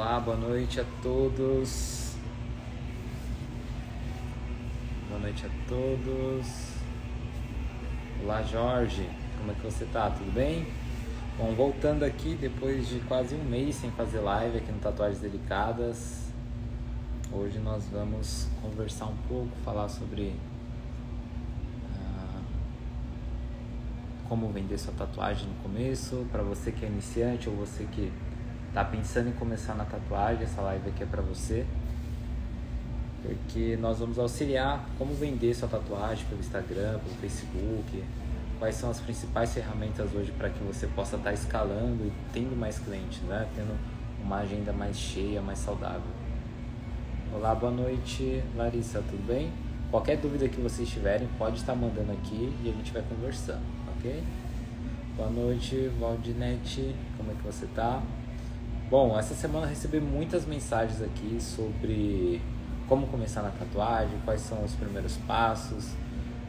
Olá, boa noite a todos. Boa noite a todos. Olá, Jorge. Como é que você tá? Tudo bem? Bom, voltando aqui depois de quase um mês sem fazer live aqui no Tatuagens Delicadas. Hoje nós vamos conversar um pouco, falar sobre ah, como vender sua tatuagem no começo, para você que é iniciante ou você que tá pensando em começar na tatuagem, essa live aqui é para você. Porque nós vamos auxiliar como vender sua tatuagem pelo Instagram, pelo Facebook, quais são as principais ferramentas hoje para que você possa estar tá escalando e tendo mais clientes, né? Tendo uma agenda mais cheia, mais saudável. Olá, boa noite, Larissa, tudo bem? Qualquer dúvida que vocês tiverem, pode estar mandando aqui e a gente vai conversando, ok? Boa noite, Valdinete, como é que você tá? Bom, essa semana eu recebi muitas mensagens aqui sobre como começar na tatuagem, quais são os primeiros passos.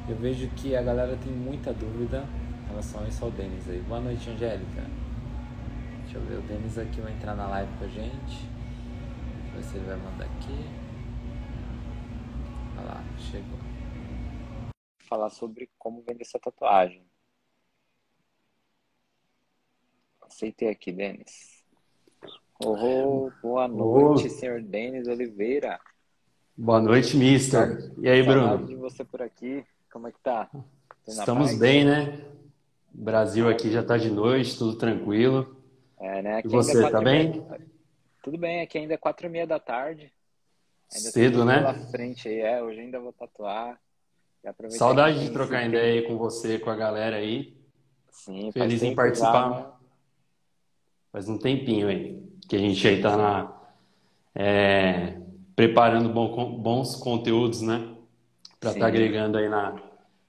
Eu vejo que a galera tem muita dúvida em relação a isso ao Denis aí. Boa noite, Angélica. Deixa eu ver, o Denis aqui vai entrar na live com a gente. Deixa eu ver se ele vai mandar aqui. Olha lá, chegou. Falar sobre como vender essa tatuagem. Aceitei aqui, Denis. Oh, boa noite, oh. senhor Denis Oliveira. Boa noite, mister. E aí, Bruno? de você por aqui. Como é que tá? Estamos bem, né? O Brasil aqui já tá de noite, tudo tranquilo. É, né? Aqui e você, é tá bem? Tudo bem, aqui ainda é quatro e meia da tarde. Ainda Cedo, né? Pela frente aí, é. Hoje ainda vou tatuar. Saudade de trocar ideia aí com você, com a galera aí. Sim, Feliz em participar. Já, né? Faz um tempinho aí que a gente aí está na, é, preparando bom, bons conteúdos, né? Para estar tá agregando aí na,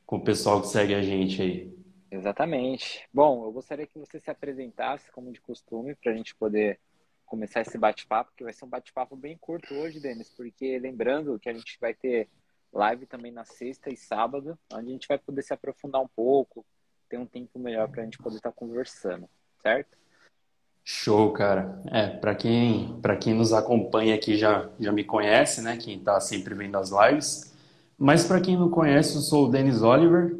com o pessoal que segue a gente aí. Exatamente. Bom, eu gostaria que você se apresentasse, como de costume, para a gente poder começar esse bate-papo, que vai ser um bate-papo bem curto hoje, Denis, porque lembrando que a gente vai ter live também na sexta e sábado, onde a gente vai poder se aprofundar um pouco, ter um tempo melhor para a gente poder estar tá conversando, certo? Show, cara. É, para quem, para quem nos acompanha aqui já, já me conhece, né? Quem está sempre vendo as lives. Mas para quem não conhece, eu sou o Denis Oliver,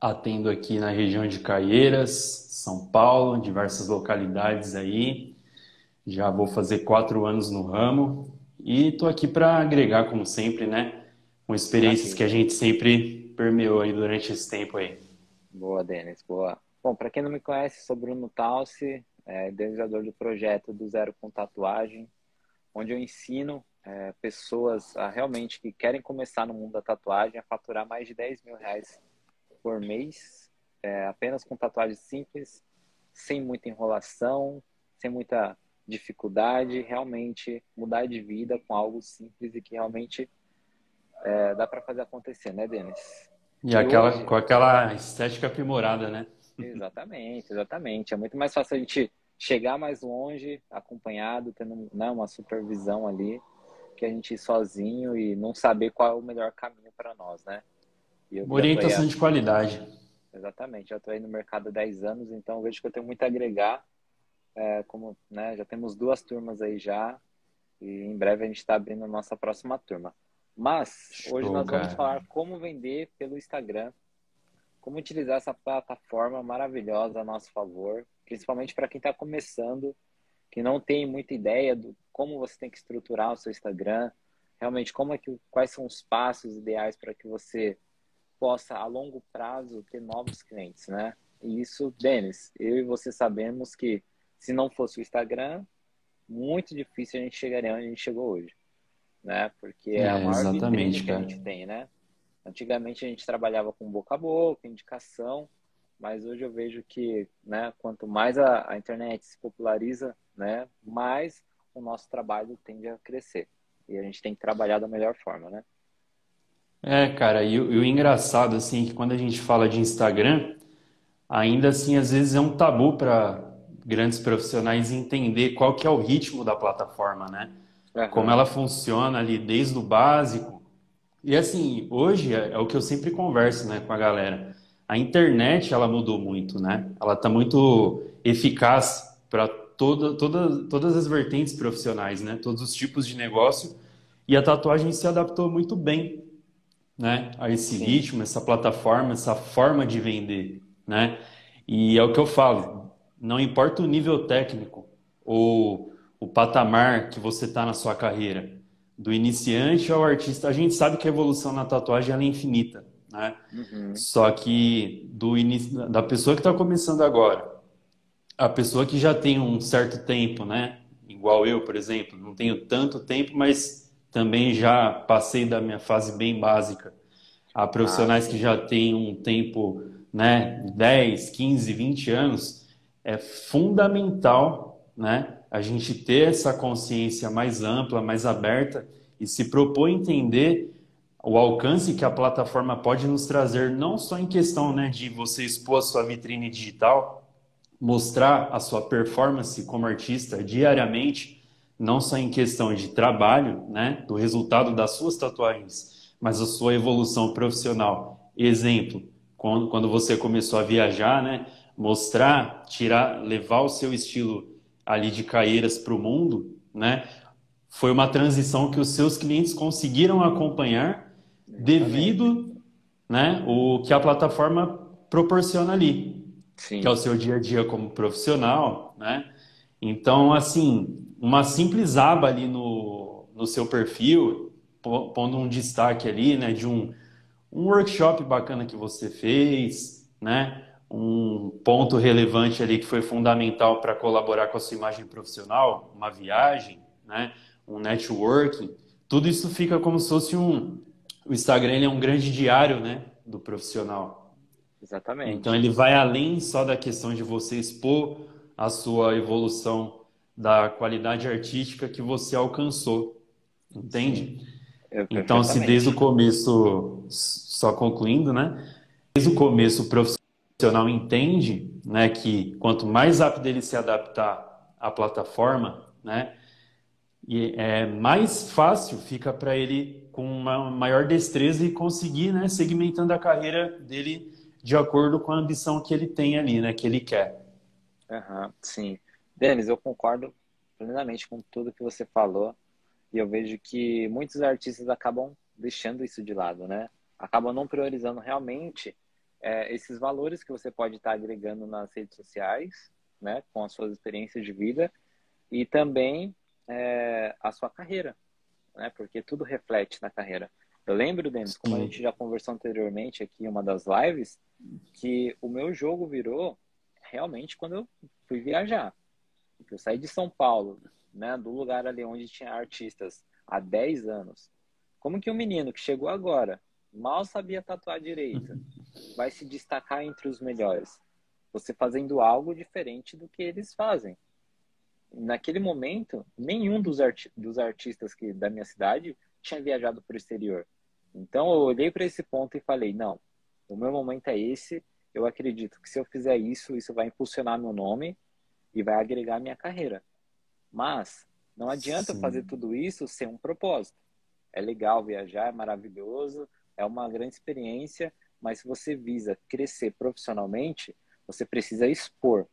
atendo aqui na região de Caieiras, São Paulo, diversas localidades aí. Já vou fazer quatro anos no ramo e estou aqui para agregar, como sempre, né? Com experiências que a gente sempre permeou aí durante esse tempo aí. Boa, Denis, boa. Bom, para quem não me conhece, sou Bruno Talsi, é, idealizador do projeto do Zero com Tatuagem, onde eu ensino é, pessoas a realmente que querem começar no mundo da tatuagem a faturar mais de 10 mil reais por mês, é, apenas com tatuagens simples, sem muita enrolação, sem muita dificuldade, realmente mudar de vida com algo simples e que realmente é, dá para fazer acontecer, né, Denis? E, e aquela, hoje... com aquela estética aprimorada, né? Exatamente, exatamente. É muito mais fácil a gente chegar mais longe, acompanhado, tendo né, uma supervisão ali, que a gente ir sozinho e não saber qual é o melhor caminho para nós, né? Orientação de qualidade. Exatamente. Já estou aí no mercado há 10 anos, então vejo que eu tenho muito a agregar. É, como né, já temos duas turmas aí já, e em breve a gente está abrindo a nossa próxima turma. Mas Show, hoje nós vamos falar como vender pelo Instagram como utilizar essa plataforma maravilhosa a nosso favor, principalmente para quem está começando, que não tem muita ideia do como você tem que estruturar o seu Instagram, realmente como é que quais são os passos ideais para que você possa a longo prazo ter novos clientes, né? E isso, Denis, eu e você sabemos que se não fosse o Instagram, muito difícil a gente chegaria onde a gente chegou hoje, né? Porque é, é a maior vitrine que a gente tem, né? Antigamente a gente trabalhava com boca a boca, indicação, mas hoje eu vejo que, né, quanto mais a, a internet se populariza, né, mais o nosso trabalho tende a crescer. E a gente tem que trabalhar da melhor forma, né? É, cara, e, e o engraçado, assim, é que quando a gente fala de Instagram, ainda assim, às vezes é um tabu para grandes profissionais entender qual que é o ritmo da plataforma, né? Uhum. Como ela funciona ali desde o básico e assim, hoje é, é, o que eu sempre converso né, com a galera. A internet ela mudou muito, né? Ela está muito eficaz para toda, toda, todas as vertentes profissionais, né? Todos os tipos de negócio. E a tatuagem se adaptou muito bem, né? A esse Sim. ritmo, essa plataforma, essa forma de vender, né? E é o que eu falo, não importa o nível técnico ou o patamar que você está na sua carreira, do iniciante ao artista, a gente sabe que a evolução na tatuagem é infinita, né? Uhum. Só que do da pessoa que está começando agora, a pessoa que já tem um certo tempo, né? Igual eu, por exemplo, não tenho tanto tempo, mas também já passei da minha fase bem básica. Há profissionais ah, que já têm um tempo, né, 10, 15, 20 anos, é fundamental, né, a gente ter essa consciência mais ampla, mais aberta e se propor entender o alcance que a plataforma pode nos trazer, não só em questão né, de você expor a sua vitrine digital, mostrar a sua performance como artista diariamente, não só em questão de trabalho, né, do resultado das suas tatuagens, mas a sua evolução profissional. Exemplo, quando, quando você começou a viajar, né, mostrar, tirar, levar o seu estilo ali de Caeiras para o mundo, né, foi uma transição que os seus clientes conseguiram acompanhar devido, né, o que a plataforma proporciona ali. Sim. que é o seu dia a dia como profissional, né? Então, assim, uma simples aba ali no, no seu perfil, pondo um destaque ali, né, de um, um workshop bacana que você fez, né? Um ponto relevante ali que foi fundamental para colaborar com a sua imagem profissional, uma viagem, né? Um networking, tudo isso fica como se fosse um o Instagram ele é um grande diário, né, do profissional. Exatamente. Então ele vai além só da questão de você expor a sua evolução da qualidade artística que você alcançou. Entende? então, se desde o começo, só concluindo, né? Desde o começo o profissional entende né, que quanto mais rápido ele se adaptar à plataforma, né? E é mais fácil fica para ele com uma maior destreza e conseguir, né, segmentando a carreira dele de acordo com a ambição que ele tem ali, né? Que ele quer. Uhum, sim. Denis, eu concordo plenamente com tudo que você falou. E eu vejo que muitos artistas acabam deixando isso de lado, né? Acabam não priorizando realmente é, esses valores que você pode estar agregando nas redes sociais, né? Com as suas experiências de vida e também é, a sua carreira, né? Porque tudo reflete na carreira. Eu lembro, Denis, como a gente já conversou anteriormente aqui em uma das lives, que o meu jogo virou realmente quando eu fui viajar. Eu saí de São Paulo, né, do lugar ali onde tinha artistas há 10 anos. Como que um menino que chegou agora, mal sabia tatuar direito, vai se destacar entre os melhores? Você fazendo algo diferente do que eles fazem. Naquele momento, nenhum dos, arti dos artistas que, da minha cidade tinha viajado para o exterior. Então eu olhei para esse ponto e falei: não, o meu momento é esse. Eu acredito que se eu fizer isso, isso vai impulsionar meu nome e vai agregar minha carreira. Mas não adianta Sim. fazer tudo isso sem um propósito. É legal viajar, é maravilhoso, é uma grande experiência, mas se você visa crescer profissionalmente, você precisa expor.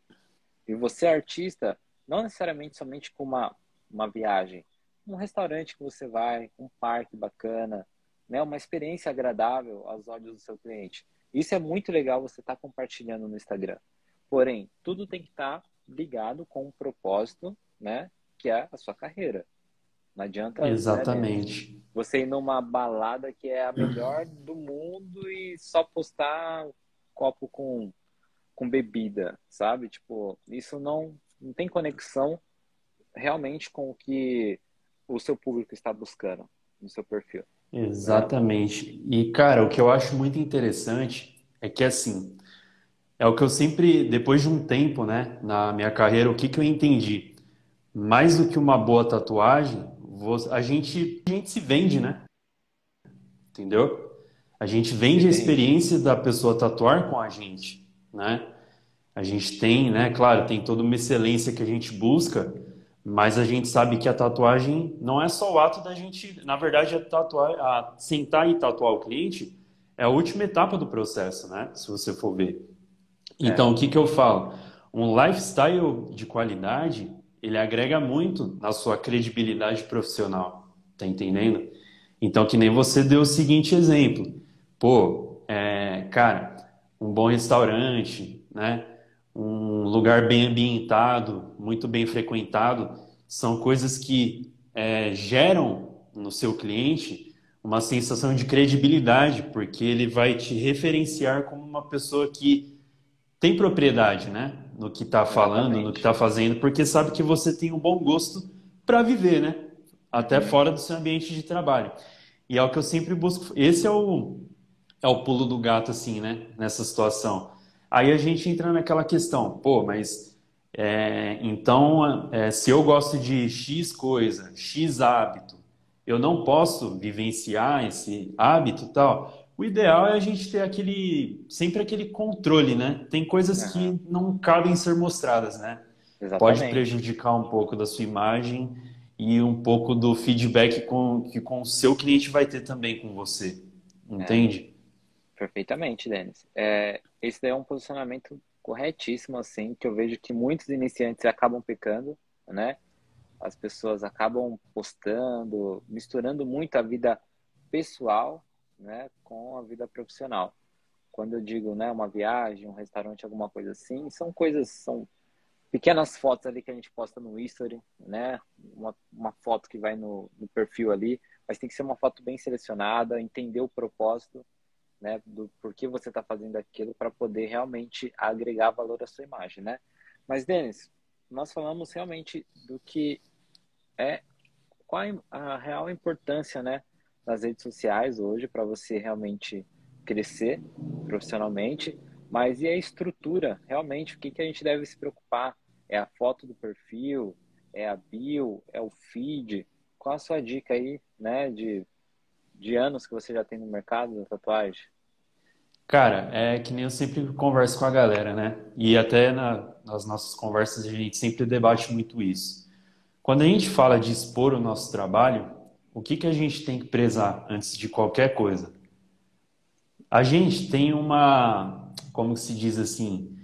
E você, artista, não necessariamente somente com uma, uma viagem, um restaurante que você vai, um parque bacana, né, uma experiência agradável aos olhos do seu cliente. Isso é muito legal você estar tá compartilhando no Instagram. Porém, tudo tem que estar tá ligado com um propósito, né, que é a sua carreira. Não adianta Exatamente. Né, você ir numa balada que é a melhor do mundo e só postar um copo com, com bebida, sabe? Tipo, isso não, não tem conexão realmente com o que o seu público está buscando no seu perfil. Exatamente. E, cara, o que eu acho muito interessante é que, assim, é o que eu sempre, depois de um tempo, né, na minha carreira, o que, que eu entendi? Mais do que uma boa tatuagem, a gente, a gente se vende, né? Entendeu? A gente vende a experiência da pessoa tatuar com a gente, né? A gente tem, né, claro, tem toda uma excelência que a gente busca, mas a gente sabe que a tatuagem não é só o ato da gente, na verdade, a tatuar, a sentar e tatuar o cliente é a última etapa do processo, né? Se você for ver. Então, é. o que que eu falo? Um lifestyle de qualidade, ele agrega muito na sua credibilidade profissional, tá entendendo? Então, que nem você deu o seguinte exemplo. Pô, é, cara, um bom restaurante, né? Um lugar bem ambientado, muito bem frequentado, são coisas que é, geram no seu cliente uma sensação de credibilidade, porque ele vai te referenciar como uma pessoa que tem propriedade, né? No que está falando, no que está fazendo, porque sabe que você tem um bom gosto para viver, né? Até uhum. fora do seu ambiente de trabalho. E é o que eu sempre busco. Esse é o, é o pulo do gato, assim, né? Nessa situação. Aí a gente entra naquela questão, pô, mas é, então, é, se eu gosto de X coisa, X hábito, eu não posso vivenciar esse hábito tal. O ideal é a gente ter aquele sempre aquele controle, né? Tem coisas uhum. que não cabem ser mostradas, né? Exatamente. Pode prejudicar um pouco da sua imagem e um pouco do feedback com, que com o seu cliente vai ter também com você. Entende? É, perfeitamente, Denis. É, esse daí é um posicionamento corretíssimo, assim, que eu vejo que muitos iniciantes acabam pecando, né? as pessoas acabam postando, misturando muito a vida pessoal, né, com a vida profissional. Quando eu digo, né, uma viagem, um restaurante, alguma coisa assim, são coisas, são pequenas fotos ali que a gente posta no history, né, uma, uma foto que vai no, no perfil ali, mas tem que ser uma foto bem selecionada, entender o propósito, né, do porquê você está fazendo aquilo para poder realmente agregar valor à sua imagem, né? Mas, Denis, nós falamos realmente do que é qual a real importância, né, das redes sociais hoje para você realmente crescer profissionalmente, mas e a estrutura, realmente, o que, que a gente deve se preocupar? É a foto do perfil, é a bio, é o feed? Qual a sua dica aí, né, de, de anos que você já tem no mercado da tatuagem? Cara, é que nem eu sempre converso com a galera, né? E até na, nas nossas conversas a gente sempre debate muito isso. Quando a gente fala de expor o nosso trabalho, o que, que a gente tem que prezar antes de qualquer coisa? A gente tem uma, como se diz assim,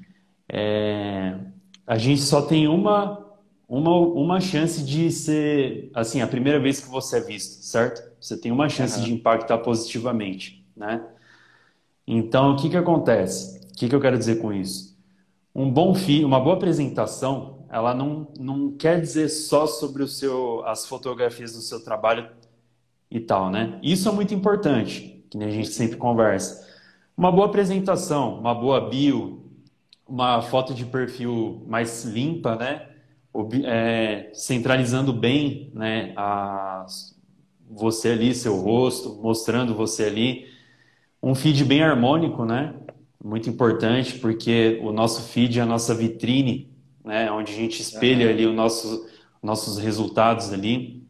é, a gente só tem uma, uma, uma chance de ser, assim, a primeira vez que você é visto, certo? Você tem uma chance uhum. de impactar positivamente, né? Então, o que, que acontece? O que, que eu quero dizer com isso? Um bom fi, uma boa apresentação ela não, não quer dizer só sobre o seu, as fotografias do seu trabalho e tal, né? Isso é muito importante, que a gente sempre conversa. Uma boa apresentação, uma boa bio, uma foto de perfil mais limpa, né? É, centralizando bem, né? A, você ali, seu rosto, mostrando você ali. Um feed bem harmônico, né? Muito importante, porque o nosso feed é a nossa vitrine né? Onde a gente espelha ali o nosso, nossos resultados ali.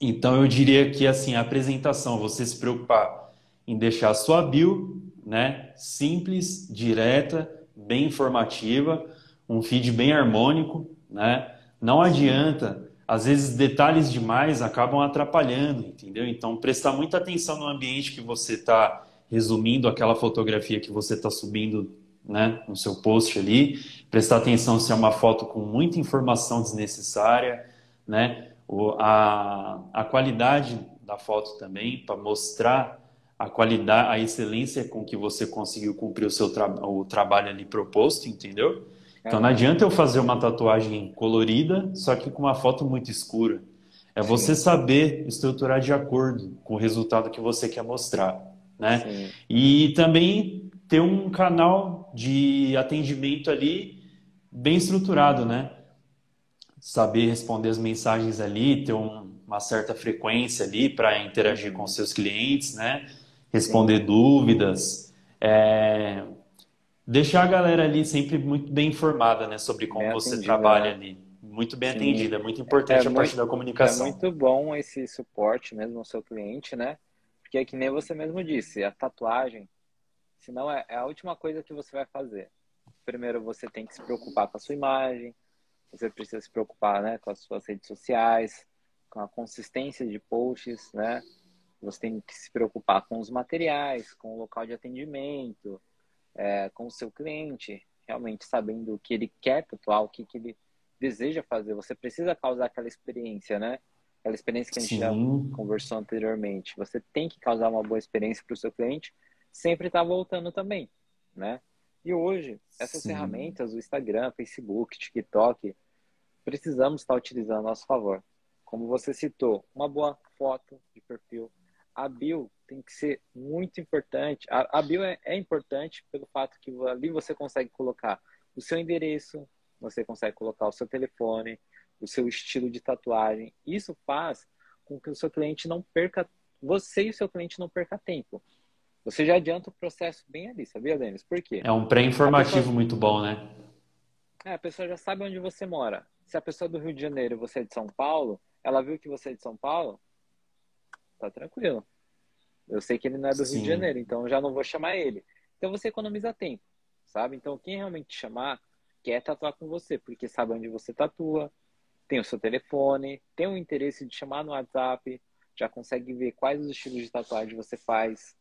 Então eu diria que assim a apresentação, você se preocupar em deixar a sua bio, né? Simples, direta, bem informativa, um feed bem harmônico, né? Não adianta, às vezes detalhes demais acabam atrapalhando, entendeu? Então prestar muita atenção no ambiente que você está resumindo aquela fotografia que você está subindo né, no seu post ali, prestar atenção se é uma foto com muita informação desnecessária, né, o, a, a qualidade da foto também, para mostrar a qualidade, a excelência com que você conseguiu cumprir o seu tra o trabalho ali proposto, entendeu? Então não adianta eu fazer uma tatuagem colorida, só que com uma foto muito escura. É Sim. você saber estruturar de acordo com o resultado que você quer mostrar, né? Sim. E também ter um canal de atendimento ali bem estruturado, né? Saber responder as mensagens ali, ter um, uma certa frequência ali para interagir com seus clientes, né? Responder Sim. dúvidas, é... deixar a galera ali sempre muito bem informada, né? Sobre como bem você atendida, trabalha né? ali. Muito bem Sim. atendida, muito importante é, a parte da comunicação. É muito bom esse suporte mesmo ao seu cliente, né? Porque é que nem você mesmo disse, a tatuagem Senão é, é a última coisa que você vai fazer. Primeiro você tem que se preocupar com a sua imagem, você precisa se preocupar né, com as suas redes sociais, com a consistência de posts, né? Você tem que se preocupar com os materiais, com o local de atendimento, é, com o seu cliente, realmente sabendo o que ele quer tatuar, o que, que ele deseja fazer. Você precisa causar aquela experiência, né? Aquela experiência que a gente Sim. já conversou anteriormente. Você tem que causar uma boa experiência para o seu cliente, sempre estar tá voltando também, né? E hoje, essas Sim. ferramentas, o Instagram, Facebook, TikTok, precisamos estar utilizando a nosso favor. Como você citou, uma boa foto de perfil. A bio tem que ser muito importante. A, a bio é, é importante pelo fato que ali você consegue colocar o seu endereço, você consegue colocar o seu telefone, o seu estilo de tatuagem. Isso faz com que o seu cliente não perca, você e o seu cliente não perca tempo. Você já adianta o processo bem ali, sabia, Denis? Por quê? É um pré-informativo pessoa... muito bom, né? É, a pessoa já sabe onde você mora. Se a pessoa é do Rio de Janeiro e você é de São Paulo, ela viu que você é de São Paulo, tá tranquilo. Eu sei que ele não é do Sim. Rio de Janeiro, então eu já não vou chamar ele. Então você economiza tempo, sabe? Então quem realmente chamar quer tatuar com você, porque sabe onde você tatua, tem o seu telefone, tem o interesse de chamar no WhatsApp, já consegue ver quais os estilos de tatuagem você faz,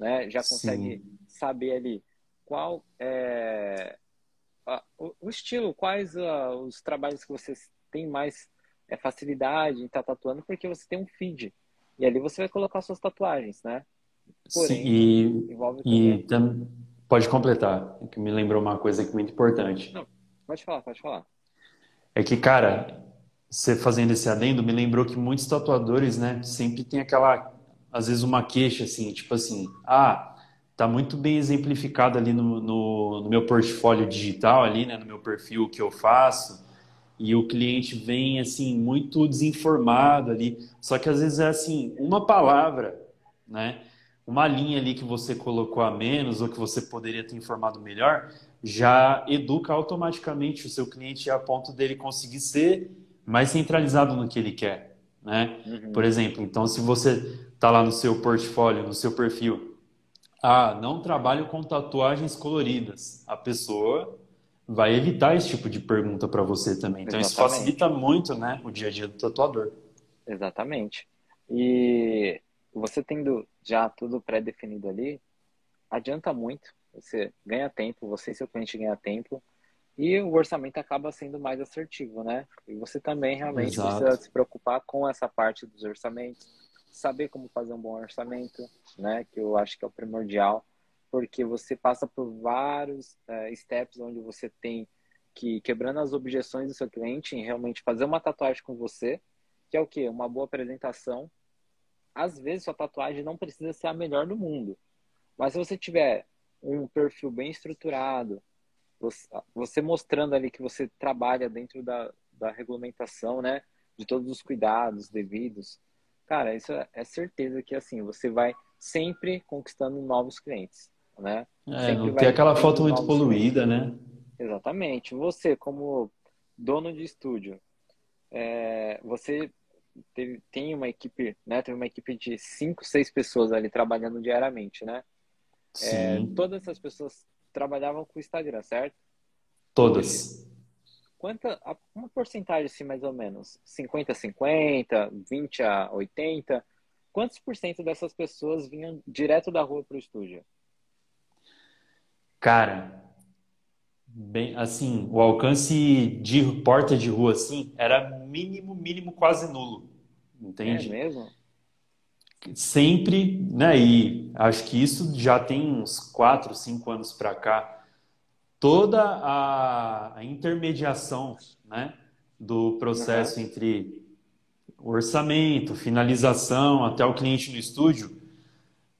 né? Já consegue Sim. saber ali qual é a, o, o, estilo, quais uh, os trabalhos que você tem mais é, facilidade em estar tá tatuando, porque você tem um feed. E ali você vai colocar suas tatuagens, né? Porém, Sim, e, envolve e tam, pode completar, que me lembrou uma coisa aqui muito importante. Não, pode falar, pode falar. É que, cara, você fazendo esse adendo, me lembrou que muitos tatuadores, né, sempre tem aquela às vezes uma queixa assim, tipo assim, ah, tá muito bem exemplificado ali no, no, no, meu portfólio digital ali, né, no meu perfil que eu faço, e o cliente vem assim muito desinformado ali, só que às vezes é assim, uma palavra, né, uma linha ali que você colocou a menos ou que você poderia ter informado melhor, já educa automaticamente o seu cliente a ponto dele conseguir ser mais centralizado no que ele quer, né? Uhum. Por exemplo, então se você está lá no seu portfólio, no seu perfil. Ah, não trabalho com tatuagens coloridas. A pessoa vai evitar esse tipo de pergunta para você também. Então Exatamente. isso facilita muito, né, o dia a dia do tatuador. Exatamente. E você tendo já tudo pré-definido ali, adianta muito. Você ganha tempo, você e seu cliente ganha tempo e o orçamento acaba sendo mais assertivo, né? E você também realmente Exato. precisa se preocupar com essa parte dos orçamentos, saber como fazer um bom orçamento, né? Que eu acho que é o primordial, porque você passa por vários é, steps onde você tem que quebrando as objeções do seu cliente em realmente fazer uma tatuagem com você, que é o que uma boa apresentação. Às vezes sua tatuagem não precisa ser a melhor do mundo, mas se você tiver um perfil bem estruturado, você, você mostrando ali que você trabalha dentro da, da regulamentação, né? De todos os cuidados devidos, cara, isso é certeza que assim, você vai sempre conquistando novos clientes, né? É, não ter aquela foto muito poluída, clientes. né? Exatamente. Você, como dono de estúdio, é, você teve, tem uma equipe, né? Tem uma equipe de cinco, seis pessoas ali trabalhando diariamente, né? É, todas essas pessoas trabalhavam com o Instagram, certo? Todas. Quanta uma porcentagem assim mais ou menos 50 a 50 20 a 80 quantos por cento dessas pessoas vinham direto da rua para o estúdio? Cara bem assim o alcance de porta de rua assim era mínimo mínimo quase nulo. Entende? É mesmo sempre né e acho que isso já tem uns quatro cinco anos para cá toda a, a intermediação né, do processo uhum. entre orçamento, finalização, até o cliente no estúdio,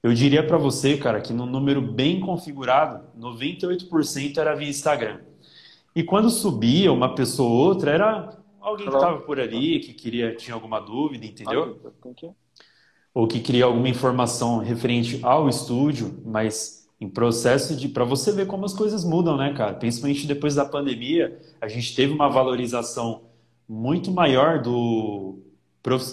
eu diria para você, cara, que no número bem configurado, 98% era via Instagram. E quando subia uma pessoa ou outra, era alguém que estava por ali, que queria, tinha alguma dúvida, entendeu? Ou que queria alguma informação referente ao estúdio, mas em processo de para você ver como as coisas mudam, né, cara? Principalmente depois da pandemia, a gente teve uma valorização muito maior do,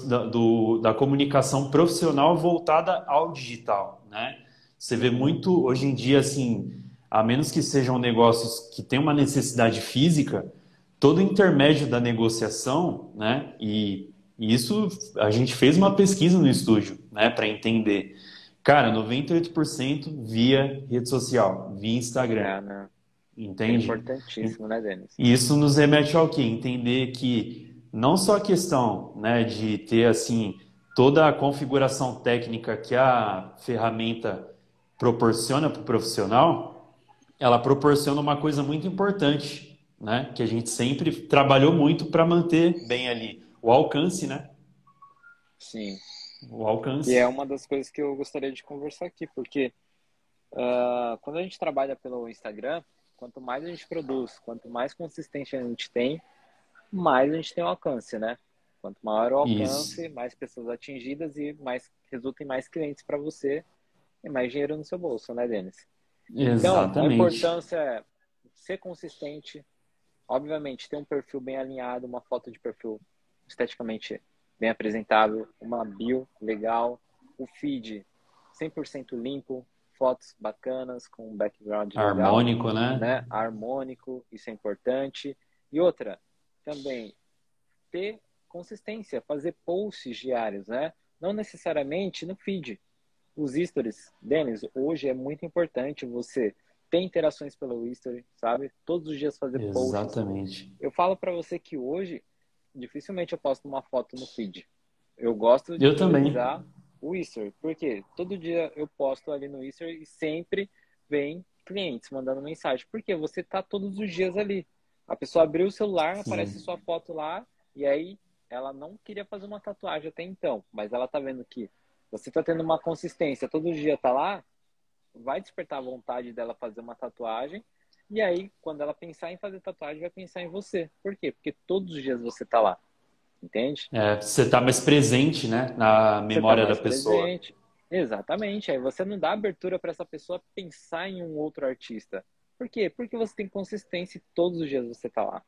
da, do, da comunicação profissional voltada ao digital, né? Você vê muito hoje em dia assim, a menos que sejam negócios que têm uma necessidade física, todo intermédio da negociação, né? E, e isso a gente fez uma pesquisa no estúdio, né, para entender Cara, 98% via rede social, via Instagram. É, né? Entende? É importantíssimo, né, Denis? E isso nos remete ao quê? Entender que não só a questão né, de ter assim toda a configuração técnica que a ferramenta proporciona para o profissional, ela proporciona uma coisa muito importante, né? Que a gente sempre trabalhou muito para manter bem ali o alcance, né? Sim. O alcance. E é uma das coisas que eu gostaria de conversar aqui, porque uh, quando a gente trabalha pelo Instagram, quanto mais a gente produz, quanto mais consistência a gente tem, mais a gente tem alcance, né? Quanto maior o alcance, Isso. mais pessoas atingidas e mais resulta em mais clientes para você e mais dinheiro no seu bolso, né, Denis? Exatamente. Então, a importância é ser consistente, obviamente ter um perfil bem alinhado, uma foto de perfil esteticamente bem apresentável, uma bio legal, o feed 100% limpo, fotos bacanas com um background harmônico, legal, né? né? Harmônico, isso é importante. E outra, também ter consistência, fazer posts diários, né? Não necessariamente no feed. Os stories, Denis, hoje é muito importante você ter interações pelo history, sabe? Todos os dias fazer posts. Exatamente. Eu falo para você que hoje dificilmente eu posto uma foto no feed. Eu gosto de eu utilizar também. o history, porque todo dia eu posto ali no history e sempre vem clientes mandando mensagem, porque você tá todos os dias ali. A pessoa abriu o celular, Sim. aparece sua foto lá e aí ela não queria fazer uma tatuagem até então, mas ela tá vendo que você tá tendo uma consistência, todo dia tá lá, vai despertar a vontade dela fazer uma tatuagem. E aí, quando ela pensar em fazer tatuagem, vai pensar em você. Por quê? Porque todos os dias você tá lá. Entende? É, você tá mais presente, né? Na memória tá da pessoa. Presente. Exatamente. Aí você não dá abertura para essa pessoa pensar em um outro artista. Por quê? Porque você tem consistência e todos os dias você tá lá.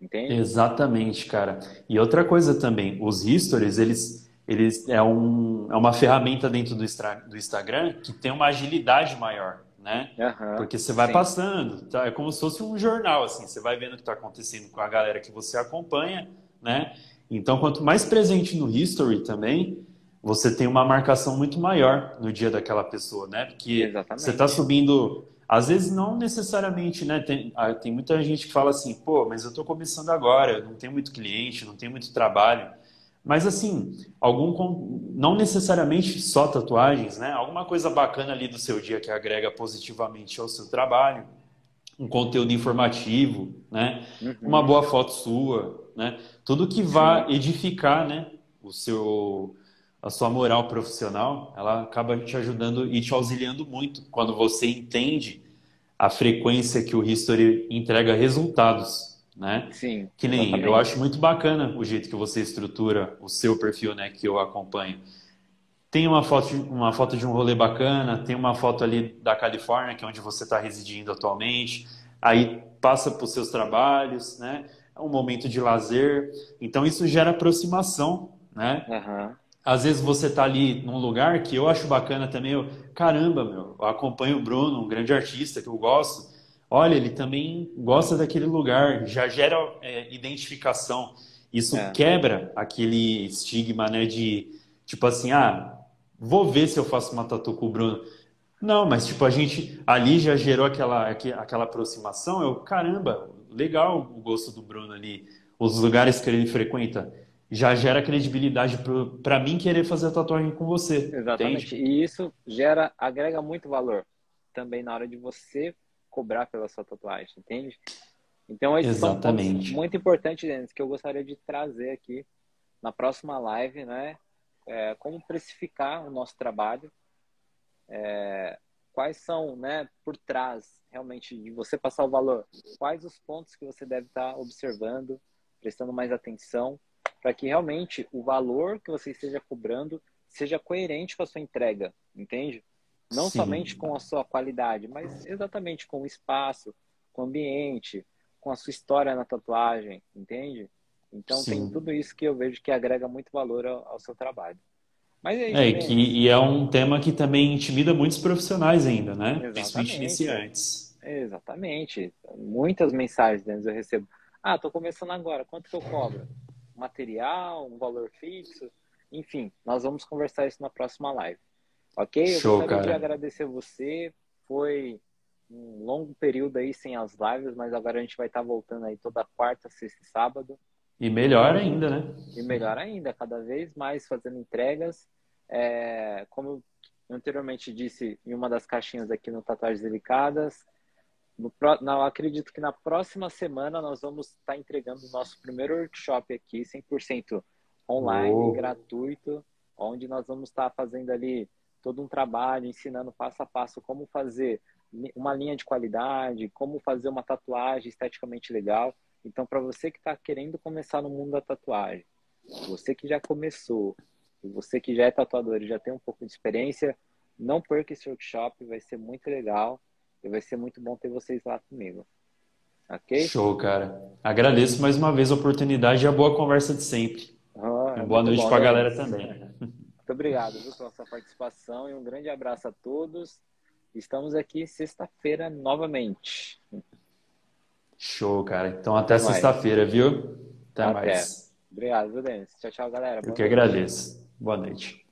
Entende? Exatamente, cara. E outra coisa também, os stories, eles, eles é, um, é uma ferramenta dentro do, do Instagram que tem uma agilidade maior, né? Uhum, Porque você vai sim. passando, tá? é como se fosse um jornal, assim, você vai vendo o que está acontecendo com a galera que você acompanha, né? Então, quanto mais presente no history também, você tem uma marcação muito maior no dia daquela pessoa, né? Porque Exatamente. você está subindo às vezes não necessariamente, né? Tem, ah, tem muita gente que fala assim, pô, mas eu estou começando agora, não tenho muito cliente, não tenho muito trabalho. Mas assim, algum não necessariamente só tatuagens, né? Alguma coisa bacana ali do seu dia que agrega positivamente ao seu trabalho, um conteúdo informativo, né? Uhum. Uma boa foto sua, né? Tudo que vá edificar, né? O seu a sua moral profissional, ela acaba te ajudando e te auxiliando muito quando você entende a frequência que o History entrega resultados, né? Sim. Que nem exatamente. eu acho muito bacana o jeito que você estrutura o seu perfil, né, que eu acompanho. Tem uma foto, uma foto de um rolê bacana, tem uma foto ali da Califórnia, que é onde você está residindo atualmente. Aí passa para os seus trabalhos, né? É um momento de lazer. Então isso gera aproximação, né? Uhum às vezes você tá ali num lugar que eu acho bacana também, eu, caramba, meu, eu acompanho o Bruno, um grande artista que eu gosto. Olha, ele também gosta daquele lugar, já gera é, identificação. Isso é. quebra aquele estigma, né, de tipo assim, ah, vou ver se eu faço uma tatu com o Bruno. Não, mas tipo, a gente ali já gerou aquela, aquela aproximação. Eu, caramba, legal o gosto do Bruno ali, os lugares que ele frequenta já gera credibilidade para mim querer fazer a tatuagem com você. Exatamente. Entende? E isso gera, agrega muito valor também na hora de você cobrar pela sua tatuagem, entende? Então, esses Exatamente. são muito importantes, Denis, que eu gostaria de trazer aqui na próxima live, né? É, como precificar o nosso trabalho, é, quais são, né, por trás realmente de você passar o valor, quais os pontos que você deve estar observando, prestando mais atenção para que realmente o valor que você esteja cobrando seja coerente com a sua entrega, entende? Não Sim. somente com a sua qualidade, mas exatamente com o espaço, com o ambiente, com a sua história na tatuagem, entende? Então Sim. tem tudo isso que eu vejo que agrega muito valor ao, ao seu trabalho. Mas é, é, que, e é um tema que também intimida muitos profissionais ainda, né? Exatamente. Principalmente iniciantes. Exatamente. Muitas mensagens eu recebo. Ah, tô começando agora, quanto que eu cobro? material, um valor fixo. Enfim, nós vamos conversar isso na próxima live. Ok? Eu Show, gostaria cara. de agradecer você. Foi um longo período aí sem as lives, mas agora a gente vai estar tá voltando aí toda quarta, sexta e sábado. E melhor ainda, né? E melhor ainda, cada vez mais fazendo entregas. É, como eu anteriormente disse em uma das caixinhas aqui no Tatuagens Delicadas, no, não, acredito que na próxima semana nós vamos estar tá entregando o nosso primeiro workshop aqui, 100% online, oh. gratuito, onde nós vamos estar tá fazendo ali todo um trabalho, ensinando passo a passo como fazer uma linha de qualidade, como fazer uma tatuagem esteticamente legal. Então, para você que está querendo começar no mundo da tatuagem, você que já começou, você que já é tatuador e já tem um pouco de experiência, não perca esse workshop, vai ser muito legal e vai ser muito bom ter vocês lá comigo. Ok? Show, cara. Agradeço mais uma vez a oportunidade e a boa conversa de sempre. Ah, boa noite para a galera também. Muito obrigado viu, pela sua participação e um grande abraço a todos. Estamos aqui sexta-feira novamente. Show, cara. Então até, até sexta-feira, viu? Até, até, mais. Obrigado, viu, Denis? Tchau, tchau, galera. Eu Boa que noite. agradeço. Boa noite.